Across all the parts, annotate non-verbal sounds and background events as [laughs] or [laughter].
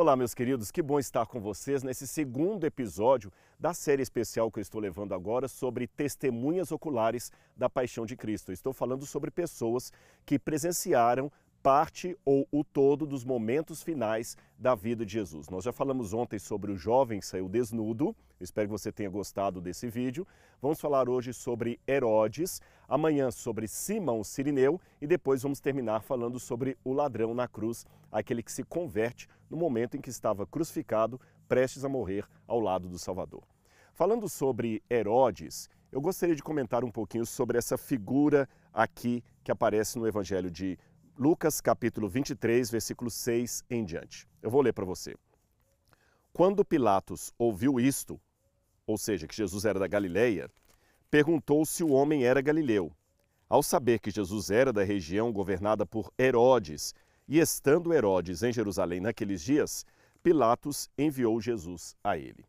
Olá, meus queridos, que bom estar com vocês nesse segundo episódio da série especial que eu estou levando agora sobre testemunhas oculares da paixão de Cristo. Estou falando sobre pessoas que presenciaram parte ou o todo dos momentos finais da vida de Jesus. Nós já falamos ontem sobre o jovem que saiu desnudo, espero que você tenha gostado desse vídeo. Vamos falar hoje sobre Herodes, amanhã sobre Simão Sirineu e depois vamos terminar falando sobre o ladrão na cruz, aquele que se converte no momento em que estava crucificado, prestes a morrer ao lado do Salvador. Falando sobre Herodes, eu gostaria de comentar um pouquinho sobre essa figura aqui que aparece no Evangelho de Lucas capítulo 23, versículo 6 em diante. Eu vou ler para você. Quando Pilatos ouviu isto, ou seja, que Jesus era da Galileia, perguntou se o homem era galileu. Ao saber que Jesus era da região governada por Herodes, e estando Herodes em Jerusalém naqueles dias, Pilatos enviou Jesus a ele.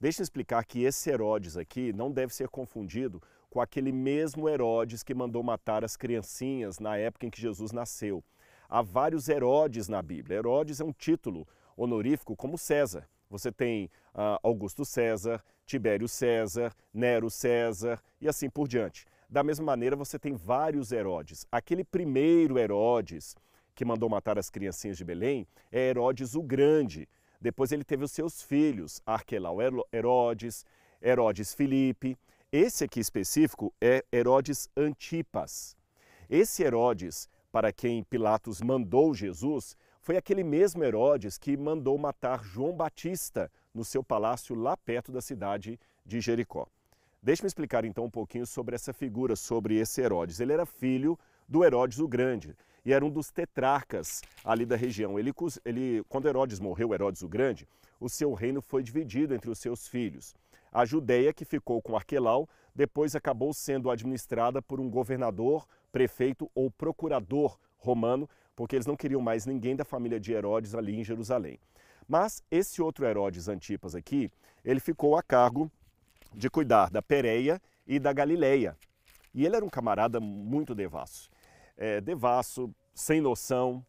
Deixa eu explicar que esse Herodes aqui não deve ser confundido com aquele mesmo Herodes que mandou matar as criancinhas na época em que Jesus nasceu. Há vários Herodes na Bíblia. Herodes é um título honorífico como César. Você tem uh, Augusto César, Tibério César, Nero César e assim por diante. Da mesma maneira, você tem vários Herodes. Aquele primeiro Herodes que mandou matar as criancinhas de Belém é Herodes o Grande. Depois ele teve os seus filhos, Arquelau Herodes, Herodes Filipe. Esse aqui específico é Herodes Antipas. Esse Herodes, para quem Pilatos mandou Jesus, foi aquele mesmo Herodes que mandou matar João Batista no seu palácio lá perto da cidade de Jericó. Deixe-me explicar então um pouquinho sobre essa figura, sobre esse Herodes. Ele era filho do Herodes o Grande e era um dos tetrarcas ali da região. Ele, ele, quando Herodes morreu, Herodes o Grande, o seu reino foi dividido entre os seus filhos. A Judéia, que ficou com Arquelau, depois acabou sendo administrada por um governador, prefeito ou procurador romano, porque eles não queriam mais ninguém da família de Herodes ali em Jerusalém. Mas esse outro Herodes Antipas aqui, ele ficou a cargo de cuidar da Pérea e da Galileia. E ele era um camarada muito devasso. É, devasso, sem noção.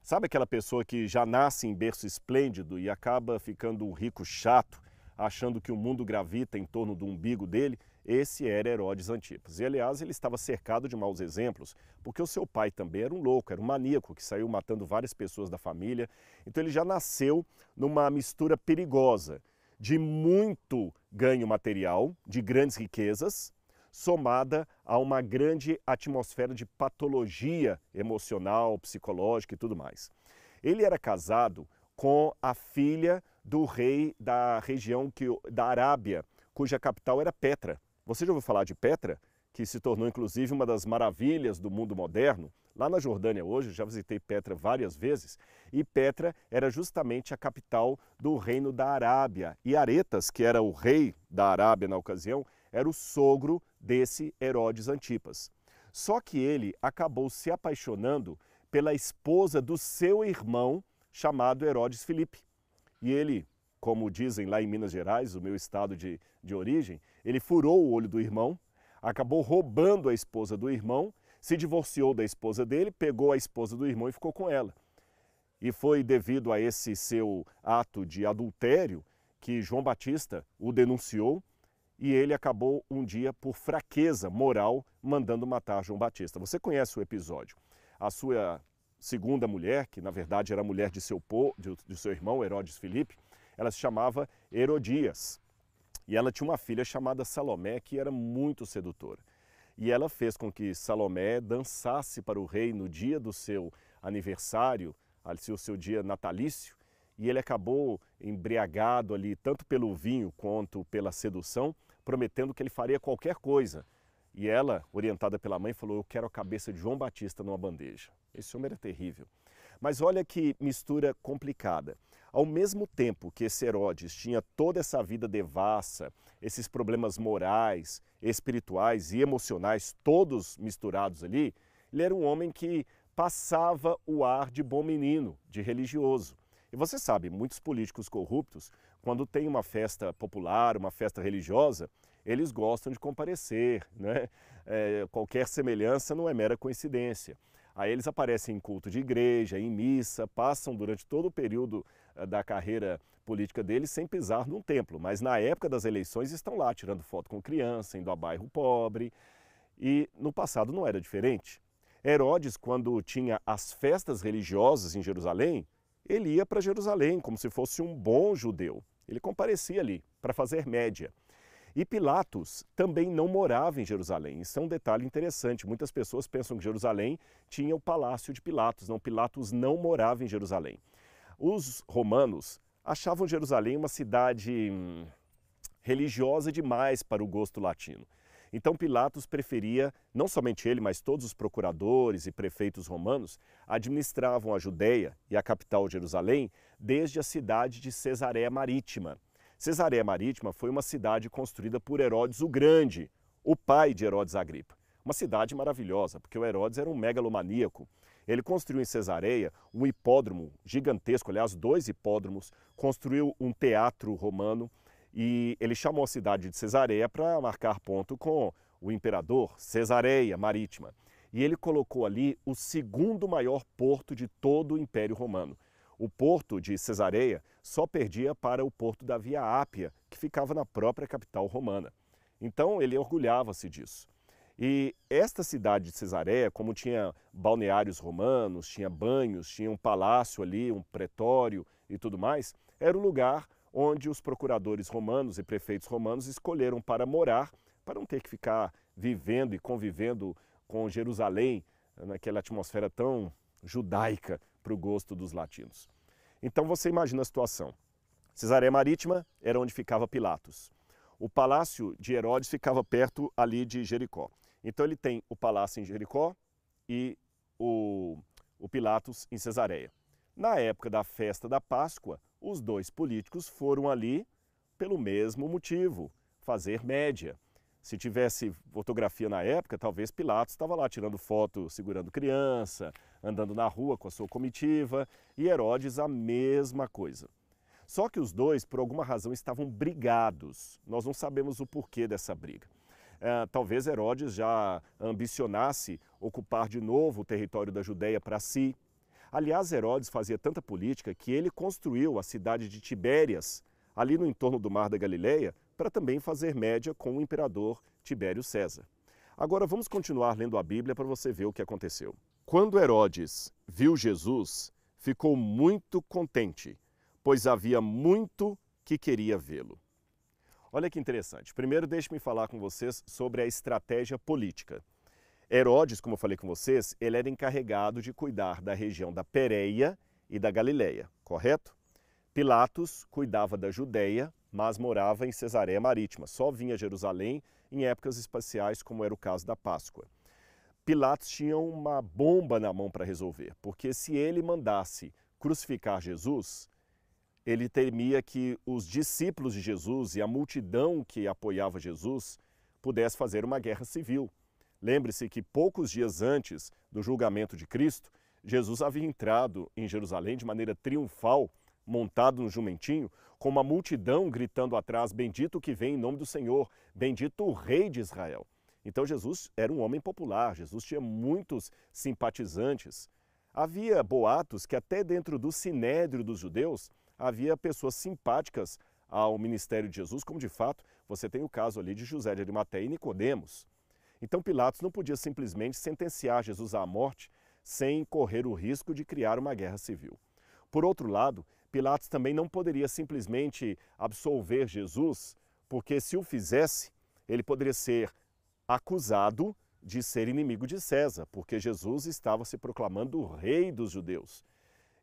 Sabe aquela pessoa que já nasce em berço esplêndido e acaba ficando um rico chato achando que o mundo gravita em torno do umbigo dele, esse era Herodes Antipas. E aliás, ele estava cercado de maus exemplos, porque o seu pai também era um louco, era um maníaco que saiu matando várias pessoas da família. Então ele já nasceu numa mistura perigosa de muito ganho material, de grandes riquezas, somada a uma grande atmosfera de patologia emocional, psicológica e tudo mais. Ele era casado com a filha do rei da região que, da Arábia, cuja capital era Petra. Você já ouviu falar de Petra? Que se tornou inclusive uma das maravilhas do mundo moderno. Lá na Jordânia hoje, já visitei Petra várias vezes, e Petra era justamente a capital do reino da Arábia. E Aretas, que era o rei da Arábia na ocasião, era o sogro desse Herodes Antipas. Só que ele acabou se apaixonando pela esposa do seu irmão, chamado Herodes Filipe. E ele, como dizem lá em Minas Gerais, o meu estado de, de origem, ele furou o olho do irmão, acabou roubando a esposa do irmão, se divorciou da esposa dele, pegou a esposa do irmão e ficou com ela. E foi devido a esse seu ato de adultério que João Batista o denunciou e ele acabou um dia, por fraqueza moral, mandando matar João Batista. Você conhece o episódio. A sua segunda mulher, que na verdade era mulher de seu, de, de seu irmão Herodes Filipe, ela se chamava Herodias. E ela tinha uma filha chamada Salomé, que era muito sedutora. E ela fez com que Salomé dançasse para o rei no dia do seu aniversário, o seu dia natalício, e ele acabou embriagado ali, tanto pelo vinho quanto pela sedução, prometendo que ele faria qualquer coisa e ela, orientada pela mãe, falou: Eu quero a cabeça de João Batista numa bandeja. Esse homem era terrível. Mas olha que mistura complicada. Ao mesmo tempo que esse Herodes tinha toda essa vida devassa, esses problemas morais, espirituais e emocionais, todos misturados ali, ele era um homem que passava o ar de bom menino, de religioso. E você sabe, muitos políticos corruptos, quando tem uma festa popular, uma festa religiosa, eles gostam de comparecer, né? É, qualquer semelhança não é mera coincidência. Aí eles aparecem em culto de igreja, em missa, passam durante todo o período eh, da carreira política dele sem pisar num templo, mas na época das eleições estão lá tirando foto com criança, indo a bairro pobre. E no passado não era diferente. Herodes, quando tinha as festas religiosas em Jerusalém, ele ia para Jerusalém como se fosse um bom judeu. Ele comparecia ali para fazer média. E Pilatos também não morava em Jerusalém. Isso é um detalhe interessante. Muitas pessoas pensam que Jerusalém tinha o palácio de Pilatos. Não, Pilatos não morava em Jerusalém. Os romanos achavam Jerusalém uma cidade hum, religiosa demais para o gosto latino. Então Pilatos preferia, não somente ele, mas todos os procuradores e prefeitos romanos administravam a Judéia e a capital Jerusalém desde a cidade de Cesareia Marítima. Cesareia Marítima foi uma cidade construída por Herodes o Grande, o pai de Herodes Agripa. Uma cidade maravilhosa, porque o Herodes era um megalomaníaco. Ele construiu em Cesareia um hipódromo gigantesco, aliás, dois hipódromos, construiu um teatro romano, e ele chamou a cidade de Cesareia para marcar ponto com o imperador, Cesareia Marítima. E ele colocou ali o segundo maior porto de todo o Império Romano. O porto de Cesareia só perdia para o porto da Via Ápia, que ficava na própria capital romana. Então ele orgulhava-se disso. E esta cidade de Cesareia, como tinha balneários romanos, tinha banhos, tinha um palácio ali, um pretório e tudo mais, era o lugar onde os procuradores romanos e prefeitos romanos escolheram para morar, para não ter que ficar vivendo e convivendo com Jerusalém, naquela atmosfera tão judaica para o gosto dos latinos. Então você imagina a situação. Cesareia Marítima era onde ficava Pilatos. O palácio de Herodes ficava perto ali de Jericó. Então ele tem o palácio em Jericó e o, o Pilatos em Cesareia. Na época da festa da Páscoa, os dois políticos foram ali pelo mesmo motivo, fazer média. Se tivesse fotografia na época, talvez Pilatos estava lá tirando foto segurando criança, andando na rua com a sua comitiva, e Herodes a mesma coisa. Só que os dois, por alguma razão, estavam brigados. Nós não sabemos o porquê dessa briga. É, talvez Herodes já ambicionasse ocupar de novo o território da Judéia para si, Aliás, Herodes fazia tanta política que ele construiu a cidade de Tibérias, ali no entorno do Mar da Galileia, para também fazer média com o imperador Tibério César. Agora vamos continuar lendo a Bíblia para você ver o que aconteceu. Quando Herodes viu Jesus, ficou muito contente, pois havia muito que queria vê-lo. Olha que interessante. Primeiro, deixe-me falar com vocês sobre a estratégia política. Herodes, como eu falei com vocês, ele era encarregado de cuidar da região da Pérea e da Galileia, correto? Pilatos cuidava da Judéia, mas morava em Cesareia Marítima, só vinha a Jerusalém em épocas especiais, como era o caso da Páscoa. Pilatos tinha uma bomba na mão para resolver, porque se ele mandasse crucificar Jesus, ele temia que os discípulos de Jesus e a multidão que apoiava Jesus pudesse fazer uma guerra civil. Lembre-se que poucos dias antes do julgamento de Cristo, Jesus havia entrado em Jerusalém de maneira triunfal, montado no jumentinho, com uma multidão gritando atrás: Bendito que vem em nome do Senhor, bendito o Rei de Israel. Então Jesus era um homem popular, Jesus tinha muitos simpatizantes. Havia boatos que até dentro do sinédrio dos judeus havia pessoas simpáticas ao ministério de Jesus, como de fato você tem o caso ali de José de Arimateia e Nicodemos. Então Pilatos não podia simplesmente sentenciar Jesus à morte sem correr o risco de criar uma guerra civil. Por outro lado, Pilatos também não poderia simplesmente absolver Jesus, porque se o fizesse, ele poderia ser acusado de ser inimigo de César, porque Jesus estava se proclamando o rei dos judeus.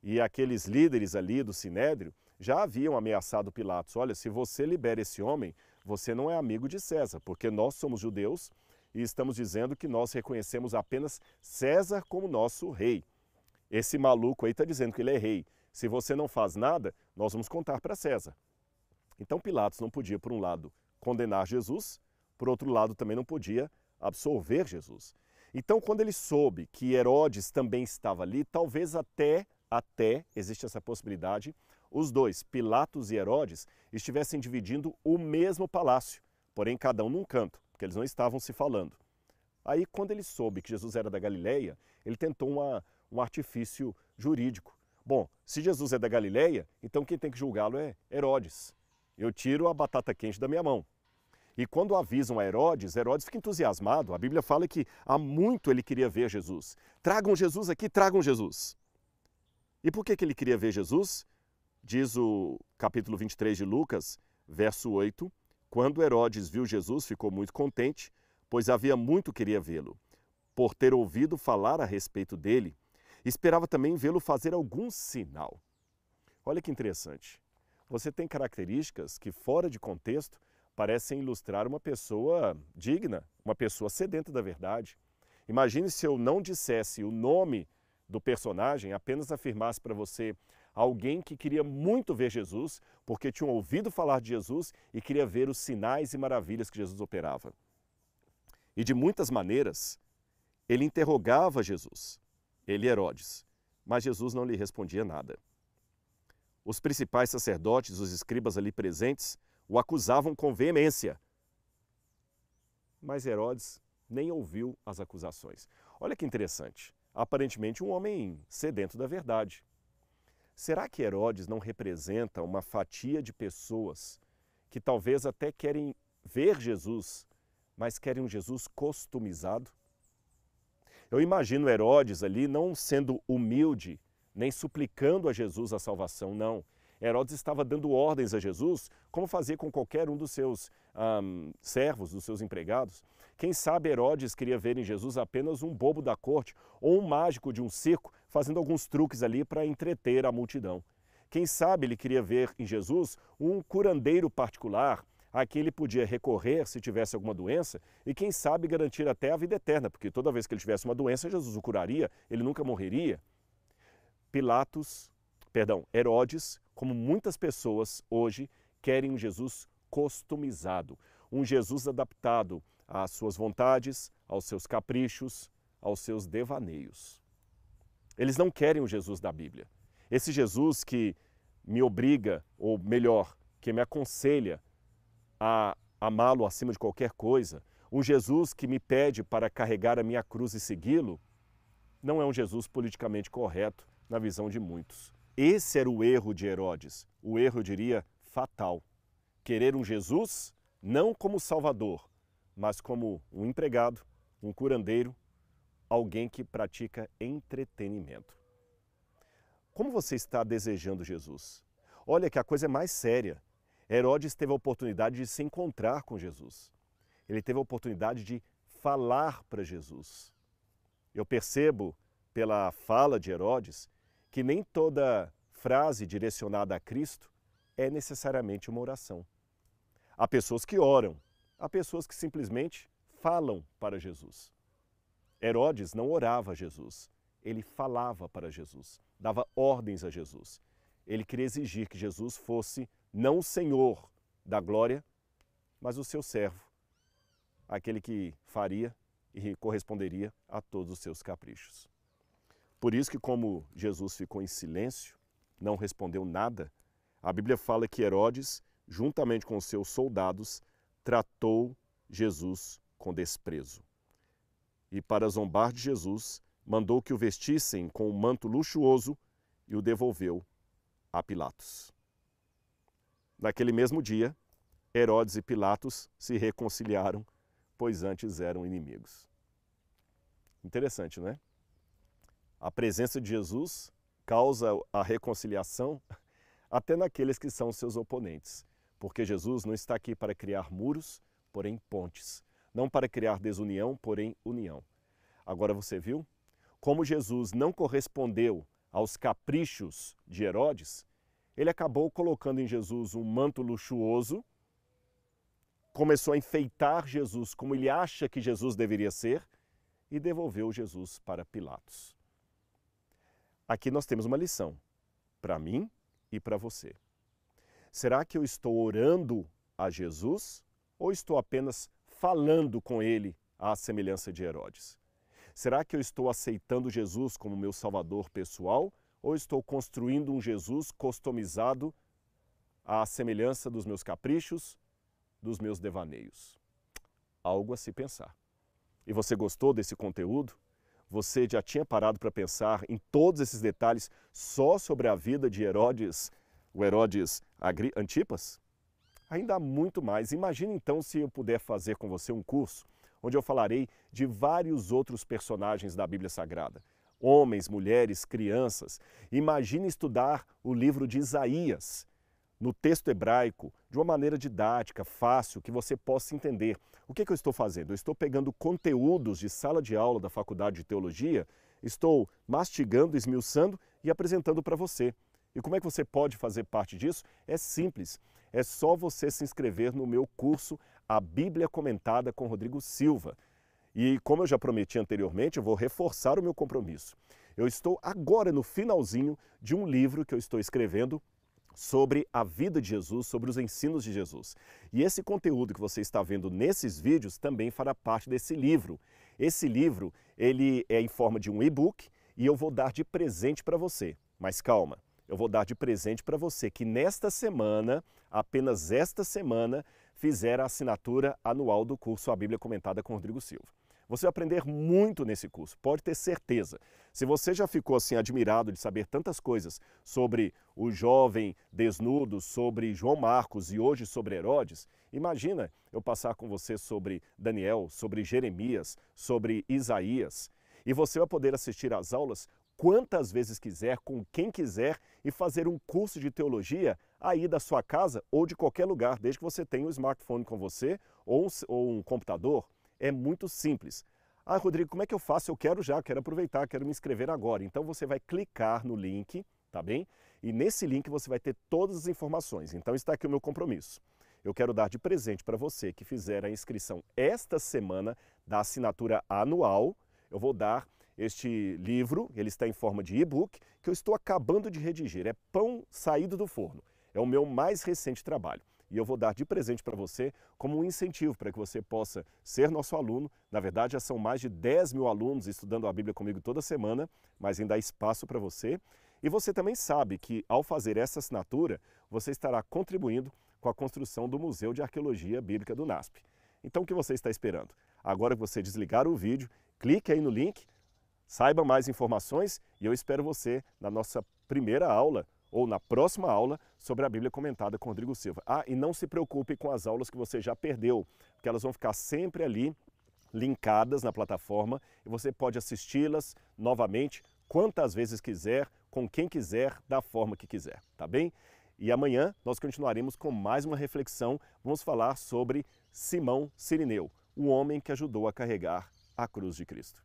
E aqueles líderes ali do Sinédrio já haviam ameaçado Pilatos: olha, se você libera esse homem, você não é amigo de César, porque nós somos judeus e estamos dizendo que nós reconhecemos apenas César como nosso rei. Esse maluco aí está dizendo que ele é rei. Se você não faz nada, nós vamos contar para César. Então Pilatos não podia, por um lado, condenar Jesus, por outro lado, também não podia absolver Jesus. Então, quando ele soube que Herodes também estava ali, talvez até, até, existe essa possibilidade, os dois, Pilatos e Herodes, estivessem dividindo o mesmo palácio, porém cada um num canto porque eles não estavam se falando. Aí, quando ele soube que Jesus era da Galileia, ele tentou uma, um artifício jurídico, Bom, se Jesus é da Galileia, então quem tem que julgá-lo é Herodes. Eu tiro a batata quente da minha mão. E quando avisam a Herodes, Herodes fica entusiasmado. A Bíblia fala que há muito ele queria ver Jesus. Tragam Jesus aqui, tragam Jesus. E por que, que ele queria ver Jesus? Diz o capítulo 23 de Lucas, verso 8: Quando Herodes viu Jesus, ficou muito contente, pois havia muito queria vê-lo. Por ter ouvido falar a respeito dele, esperava também vê-lo fazer algum sinal. Olha que interessante. Você tem características que, fora de contexto, parecem ilustrar uma pessoa digna, uma pessoa sedenta da verdade. Imagine se eu não dissesse o nome do personagem, apenas afirmasse para você alguém que queria muito ver Jesus, porque tinha ouvido falar de Jesus e queria ver os sinais e maravilhas que Jesus operava. E de muitas maneiras, ele interrogava Jesus, ele Herodes, mas Jesus não lhe respondia nada. Os principais sacerdotes, os escribas ali presentes, o acusavam com veemência. Mas Herodes nem ouviu as acusações. Olha que interessante. Aparentemente, um homem sedento da verdade. Será que Herodes não representa uma fatia de pessoas que talvez até querem ver Jesus, mas querem um Jesus customizado? Eu imagino Herodes ali não sendo humilde, nem suplicando a Jesus a salvação, não. Herodes estava dando ordens a Jesus, como fazia com qualquer um dos seus um, servos, dos seus empregados. Quem sabe Herodes queria ver em Jesus apenas um bobo da corte ou um mágico de um circo fazendo alguns truques ali para entreter a multidão. Quem sabe ele queria ver em Jesus um curandeiro particular a quem ele podia recorrer se tivesse alguma doença e quem sabe garantir até a vida eterna, porque toda vez que ele tivesse uma doença, Jesus o curaria, ele nunca morreria. Pilatos, perdão, Herodes como muitas pessoas hoje querem um Jesus customizado, um Jesus adaptado às suas vontades, aos seus caprichos, aos seus devaneios. Eles não querem o Jesus da Bíblia. Esse Jesus que me obriga, ou melhor, que me aconselha a amá-lo acima de qualquer coisa, um Jesus que me pede para carregar a minha cruz e segui-lo, não é um Jesus politicamente correto na visão de muitos. Esse era o erro de Herodes, o erro, eu diria, fatal. Querer um Jesus não como Salvador, mas como um empregado, um curandeiro, alguém que pratica entretenimento. Como você está desejando Jesus? Olha que a coisa é mais séria. Herodes teve a oportunidade de se encontrar com Jesus. Ele teve a oportunidade de falar para Jesus. Eu percebo pela fala de Herodes que nem toda frase direcionada a Cristo é necessariamente uma oração. Há pessoas que oram, há pessoas que simplesmente falam para Jesus. Herodes não orava a Jesus, ele falava para Jesus, dava ordens a Jesus. Ele queria exigir que Jesus fosse não o Senhor da glória, mas o seu servo, aquele que faria e corresponderia a todos os seus caprichos. Por isso que como Jesus ficou em silêncio, não respondeu nada, a Bíblia fala que Herodes, juntamente com seus soldados, tratou Jesus com desprezo. E para zombar de Jesus, mandou que o vestissem com um manto luxuoso e o devolveu a Pilatos. Naquele mesmo dia, Herodes e Pilatos se reconciliaram, pois antes eram inimigos. Interessante, não é? A presença de Jesus causa a reconciliação [laughs] até naqueles que são seus oponentes, porque Jesus não está aqui para criar muros, porém pontes, não para criar desunião, porém união. Agora você viu como Jesus não correspondeu aos caprichos de Herodes, ele acabou colocando em Jesus um manto luxuoso, começou a enfeitar Jesus como ele acha que Jesus deveria ser e devolveu Jesus para Pilatos. Aqui nós temos uma lição para mim e para você. Será que eu estou orando a Jesus ou estou apenas falando com ele à semelhança de Herodes? Será que eu estou aceitando Jesus como meu salvador pessoal ou estou construindo um Jesus customizado à semelhança dos meus caprichos, dos meus devaneios? Algo a se pensar. E você gostou desse conteúdo? Você já tinha parado para pensar em todos esses detalhes só sobre a vida de Herodes, o Herodes Antipas? Ainda há muito mais. Imagine então se eu puder fazer com você um curso onde eu falarei de vários outros personagens da Bíblia Sagrada. Homens, mulheres, crianças. Imagine estudar o livro de Isaías no texto hebraico de uma maneira didática, fácil, que você possa entender. O que, é que eu estou fazendo? Eu estou pegando conteúdos de sala de aula da Faculdade de Teologia, estou mastigando, esmiuçando e apresentando para você. E como é que você pode fazer parte disso? É simples. É só você se inscrever no meu curso A Bíblia Comentada com Rodrigo Silva. E como eu já prometi anteriormente, eu vou reforçar o meu compromisso. Eu estou agora no finalzinho de um livro que eu estou escrevendo sobre a vida de Jesus, sobre os ensinos de Jesus. E esse conteúdo que você está vendo nesses vídeos também fará parte desse livro. Esse livro, ele é em forma de um e-book e eu vou dar de presente para você. Mas calma, eu vou dar de presente para você que nesta semana, apenas esta semana, fizer a assinatura anual do curso A Bíblia Comentada com Rodrigo Silva. Você vai aprender muito nesse curso, pode ter certeza. Se você já ficou assim admirado de saber tantas coisas sobre o jovem desnudo, sobre João Marcos e hoje sobre Herodes, imagina eu passar com você sobre Daniel, sobre Jeremias, sobre Isaías. E você vai poder assistir às aulas quantas vezes quiser, com quem quiser e fazer um curso de teologia aí da sua casa ou de qualquer lugar, desde que você tenha um smartphone com você ou um, ou um computador. É muito simples. Ah, Rodrigo, como é que eu faço? Eu quero já, quero aproveitar, quero me inscrever agora. Então você vai clicar no link, tá bem? E nesse link você vai ter todas as informações. Então está aqui o meu compromisso. Eu quero dar de presente para você que fizer a inscrição esta semana da assinatura anual. Eu vou dar este livro, ele está em forma de e-book, que eu estou acabando de redigir. É Pão Saído do Forno. É o meu mais recente trabalho. E eu vou dar de presente para você como um incentivo para que você possa ser nosso aluno. Na verdade, já são mais de 10 mil alunos estudando a Bíblia comigo toda semana, mas ainda há espaço para você. E você também sabe que, ao fazer essa assinatura, você estará contribuindo com a construção do Museu de Arqueologia Bíblica do NASP. Então, o que você está esperando? Agora que você desligar o vídeo, clique aí no link Saiba mais informações e eu espero você na nossa primeira aula ou na próxima aula sobre a Bíblia comentada com Rodrigo Silva. Ah, e não se preocupe com as aulas que você já perdeu, porque elas vão ficar sempre ali linkadas na plataforma e você pode assisti-las novamente quantas vezes quiser, com quem quiser, da forma que quiser, tá bem? E amanhã nós continuaremos com mais uma reflexão. Vamos falar sobre Simão Sirineu, o homem que ajudou a carregar a cruz de Cristo.